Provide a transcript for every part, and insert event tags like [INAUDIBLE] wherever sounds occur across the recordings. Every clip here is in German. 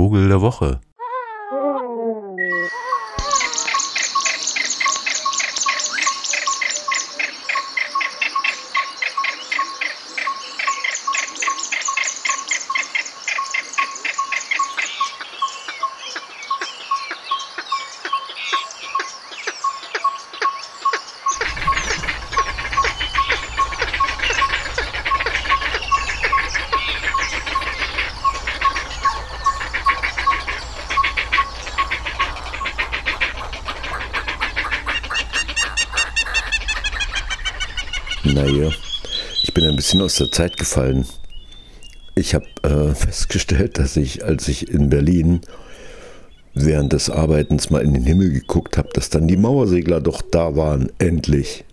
Vogel der Woche. Naja, ich bin ein bisschen aus der Zeit gefallen. Ich habe äh, festgestellt, dass ich, als ich in Berlin während des Arbeitens mal in den Himmel geguckt habe, dass dann die Mauersegler doch da waren, endlich.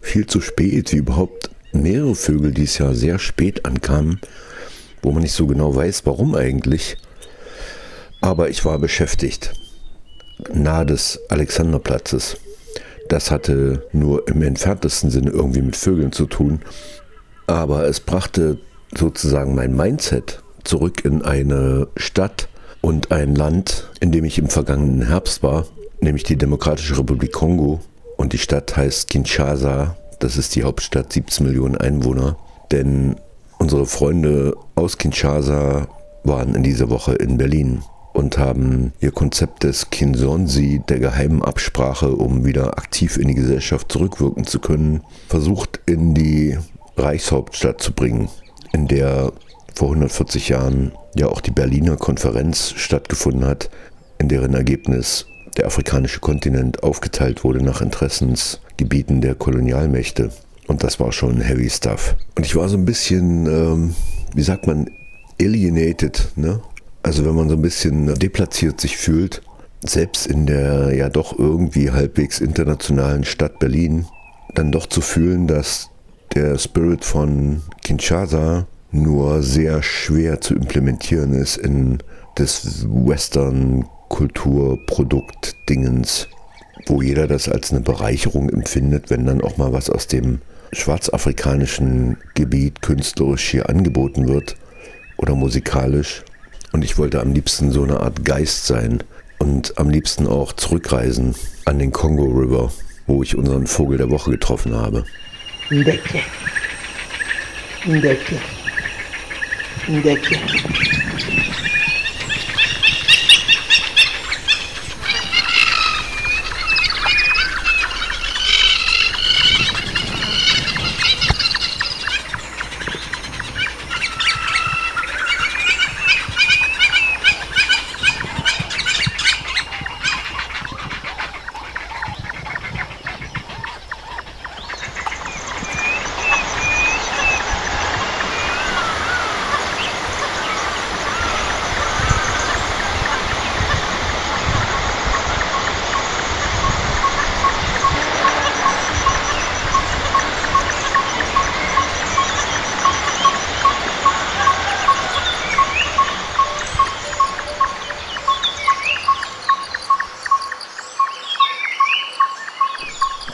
Viel zu spät, wie überhaupt mehrere Vögel dieses Jahr sehr spät ankamen, wo man nicht so genau weiß, warum eigentlich. Aber ich war beschäftigt, nahe des Alexanderplatzes. Das hatte nur im entferntesten Sinne irgendwie mit Vögeln zu tun. Aber es brachte sozusagen mein Mindset zurück in eine Stadt und ein Land, in dem ich im vergangenen Herbst war, nämlich die Demokratische Republik Kongo. Und die Stadt heißt Kinshasa. Das ist die Hauptstadt, 17 Millionen Einwohner. Denn unsere Freunde aus Kinshasa waren in dieser Woche in Berlin und haben ihr Konzept des Kinsonsi, der geheimen Absprache, um wieder aktiv in die Gesellschaft zurückwirken zu können, versucht in die Reichshauptstadt zu bringen, in der vor 140 Jahren ja auch die Berliner Konferenz stattgefunden hat, in deren Ergebnis der afrikanische Kontinent aufgeteilt wurde nach Interessensgebieten der Kolonialmächte. Und das war schon heavy stuff. Und ich war so ein bisschen, ähm, wie sagt man, alienated, ne? Also wenn man so ein bisschen deplatziert sich fühlt, selbst in der ja doch irgendwie halbwegs internationalen Stadt Berlin, dann doch zu fühlen, dass der Spirit von Kinshasa nur sehr schwer zu implementieren ist in das Western Kulturprodukt Dingens, wo jeder das als eine Bereicherung empfindet, wenn dann auch mal was aus dem schwarzafrikanischen Gebiet künstlerisch hier angeboten wird oder musikalisch. Und ich wollte am liebsten so eine Art Geist sein und am liebsten auch zurückreisen an den Congo River, wo ich unseren Vogel der Woche getroffen habe. Ndeke. Ndeke. Ndeke.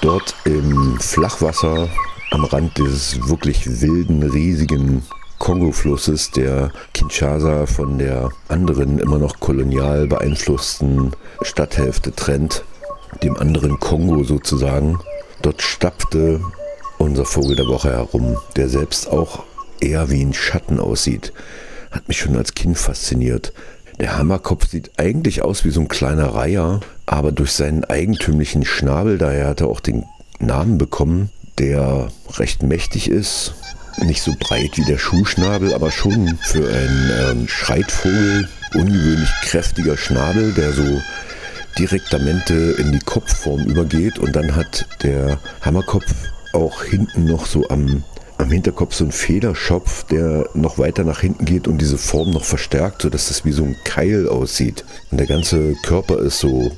Dort im Flachwasser am Rand dieses wirklich wilden, riesigen Kongo-Flusses, der Kinshasa von der anderen, immer noch kolonial beeinflussten Stadthälfte trennt, dem anderen Kongo sozusagen. Dort stapfte unser Vogel der Woche herum, der selbst auch eher wie ein Schatten aussieht. Hat mich schon als Kind fasziniert. Der Hammerkopf sieht eigentlich aus wie so ein kleiner Reiher, aber durch seinen eigentümlichen Schnabel, daher hat er auch den Namen bekommen, der recht mächtig ist. Nicht so breit wie der Schuhschnabel, aber schon für einen ähm, Schreitvogel ungewöhnlich kräftiger Schnabel, der so direktamente in die Kopfform übergeht und dann hat der Hammerkopf auch hinten noch so am am Hinterkopf so ein Federschopf, der noch weiter nach hinten geht und diese Form noch verstärkt, sodass das wie so ein Keil aussieht. Und der ganze Körper ist so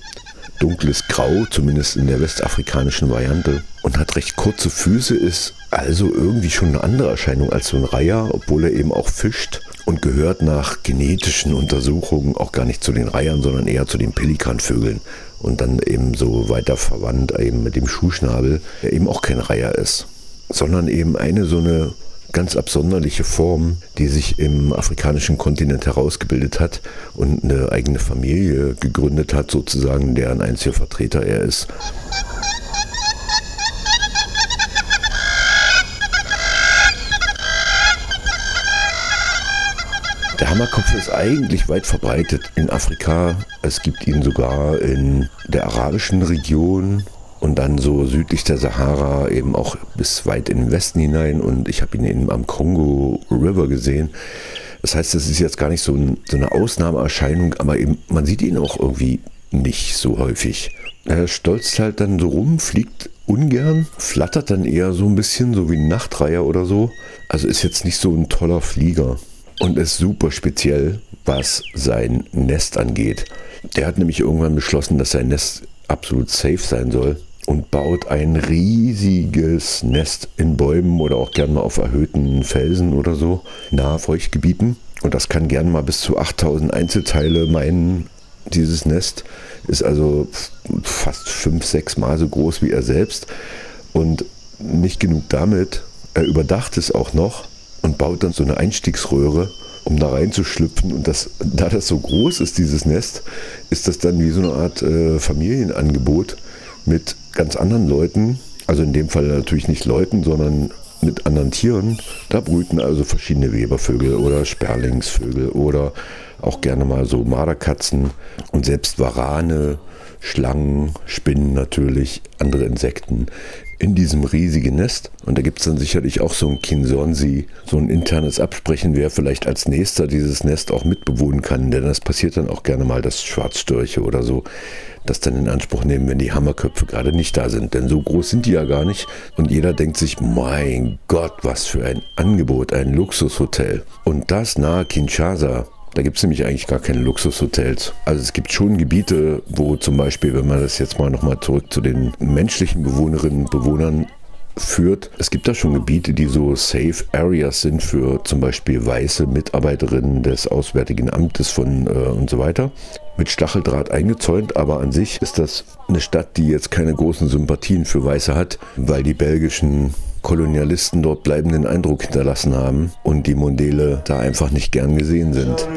dunkles Grau, zumindest in der westafrikanischen Variante, und hat recht kurze Füße, ist also irgendwie schon eine andere Erscheinung als so ein Reiher, obwohl er eben auch fischt und gehört nach genetischen Untersuchungen auch gar nicht zu den Reihern, sondern eher zu den Pelikanvögeln. Und dann eben so weiter verwandt eben mit dem Schuhschnabel, der eben auch kein Reiher ist sondern eben eine so eine ganz absonderliche Form, die sich im afrikanischen Kontinent herausgebildet hat und eine eigene Familie gegründet hat, sozusagen, deren einziger Vertreter er ist. Der Hammerkopf ist eigentlich weit verbreitet in Afrika. Es gibt ihn sogar in der arabischen Region und dann so südlich der Sahara eben auch bis weit in den Westen hinein. Und ich habe ihn eben am Kongo River gesehen. Das heißt, es ist jetzt gar nicht so, ein, so eine Ausnahmeerscheinung, aber eben, man sieht ihn auch irgendwie nicht so häufig. Er stolzt halt dann so rum, fliegt ungern, flattert dann eher so ein bisschen, so wie ein Nachtreiher oder so. Also ist jetzt nicht so ein toller Flieger und ist super speziell, was sein Nest angeht. Der hat nämlich irgendwann beschlossen, dass sein Nest absolut safe sein soll und baut ein riesiges Nest in Bäumen oder auch gerne mal auf erhöhten Felsen oder so, nahe Feuchtgebieten. Und das kann gerne mal bis zu 8000 Einzelteile meinen. Dieses Nest ist also fast fünf, sechs Mal so groß wie er selbst. Und nicht genug damit, er überdacht es auch noch und baut dann so eine Einstiegsröhre, um da reinzuschlüpfen. Und das, da das so groß ist, dieses Nest, ist das dann wie so eine Art äh, Familienangebot mit ganz anderen Leuten. Also in dem Fall natürlich nicht Leuten, sondern mit anderen Tieren. Da brüten also verschiedene Webervögel oder Sperlingsvögel oder auch gerne mal so Marderkatzen und selbst Warane, Schlangen, Spinnen natürlich, andere Insekten in diesem riesigen Nest. Und da gibt es dann sicherlich auch so ein Kinsonsi, so ein internes Absprechen, wer vielleicht als nächster dieses Nest auch mitbewohnen kann. Denn das passiert dann auch gerne mal, dass Schwarzstörche oder so das dann in Anspruch nehmen, wenn die Hammerköpfe gerade nicht da sind. Denn so groß sind die ja gar nicht. Und jeder denkt sich, mein Gott, was für ein Angebot, ein Luxushotel. Und das nahe Kinshasa. Da gibt es nämlich eigentlich gar keine Luxushotels. Also es gibt schon Gebiete, wo zum Beispiel, wenn man das jetzt mal nochmal zurück zu den menschlichen Bewohnerinnen und Bewohnern führt. Es gibt da schon Gebiete, die so Safe Areas sind für zum Beispiel weiße Mitarbeiterinnen des Auswärtigen Amtes von äh, und so weiter. Mit Stacheldraht eingezäunt, aber an sich ist das eine Stadt, die jetzt keine großen Sympathien für Weiße hat, weil die belgischen Kolonialisten dort bleibenden Eindruck hinterlassen haben und die Mondele da einfach nicht gern gesehen sind.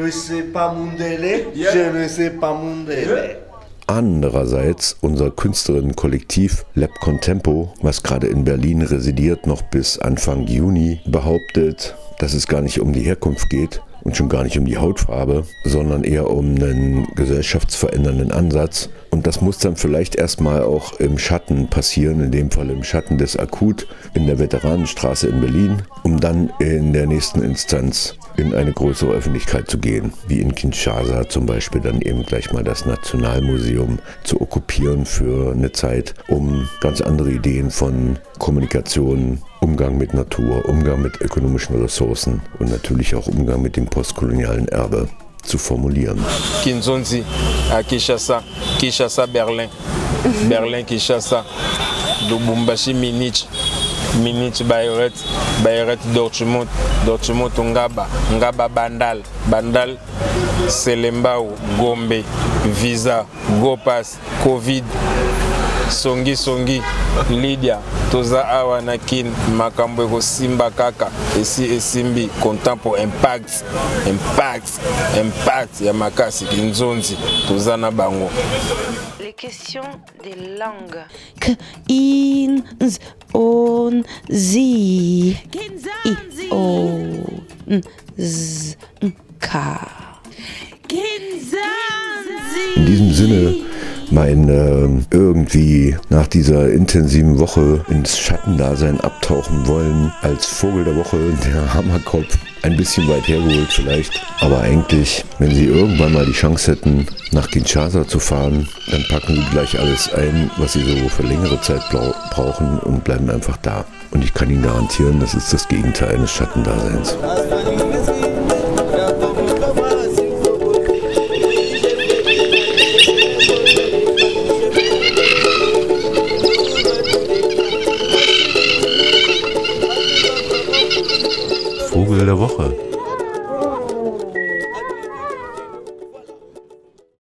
Andererseits unser Künstlerinnenkollektiv Lab Contempo, was gerade in Berlin residiert, noch bis Anfang Juni, behauptet, dass es gar nicht um die Herkunft geht, und schon gar nicht um die Hautfarbe, sondern eher um einen gesellschaftsverändernden Ansatz. Und das muss dann vielleicht erstmal auch im Schatten passieren, in dem Fall im Schatten des Akut in der Veteranenstraße in Berlin, um dann in der nächsten Instanz in eine größere Öffentlichkeit zu gehen, wie in Kinshasa zum Beispiel dann eben gleich mal das Nationalmuseum zu okkupieren für eine Zeit, um ganz andere Ideen von Kommunikation, Umgang mit Natur, Umgang mit ökonomischen Ressourcen und natürlich auch Umgang mit dem postkolonialen Erbe zu formulieren. Kinzonzi à Kinshasa, Kinshasa Berlin, Berlin Kinshasa, Lubumbashi Minich, Minich Bayreuth, Bayreuth Dortmund, Dortmund Ngaba, Ngaba Bandal, Bandal Selembao, Gombe, Visa, Gopas, Covid, songi songi lydia toza awa na kine makambo ekosimba kaka esi esimbi content po impact impact impact ya makasi kinzonzi toza na bango Les questions des langues. K, in, z, on, sie. I, o, n, z, n, k. In diesem Sinne mein äh, irgendwie nach dieser intensiven Woche ins Schattendasein abtauchen wollen, als Vogel der Woche der [LAUGHS] Hammerkopf. Ein bisschen weit hergeholt vielleicht, aber eigentlich, wenn Sie irgendwann mal die Chance hätten, nach Kinshasa zu fahren, dann packen Sie gleich alles ein, was Sie so für längere Zeit brauchen und bleiben einfach da. Und ich kann Ihnen garantieren, das ist das Gegenteil eines Schattendaseins.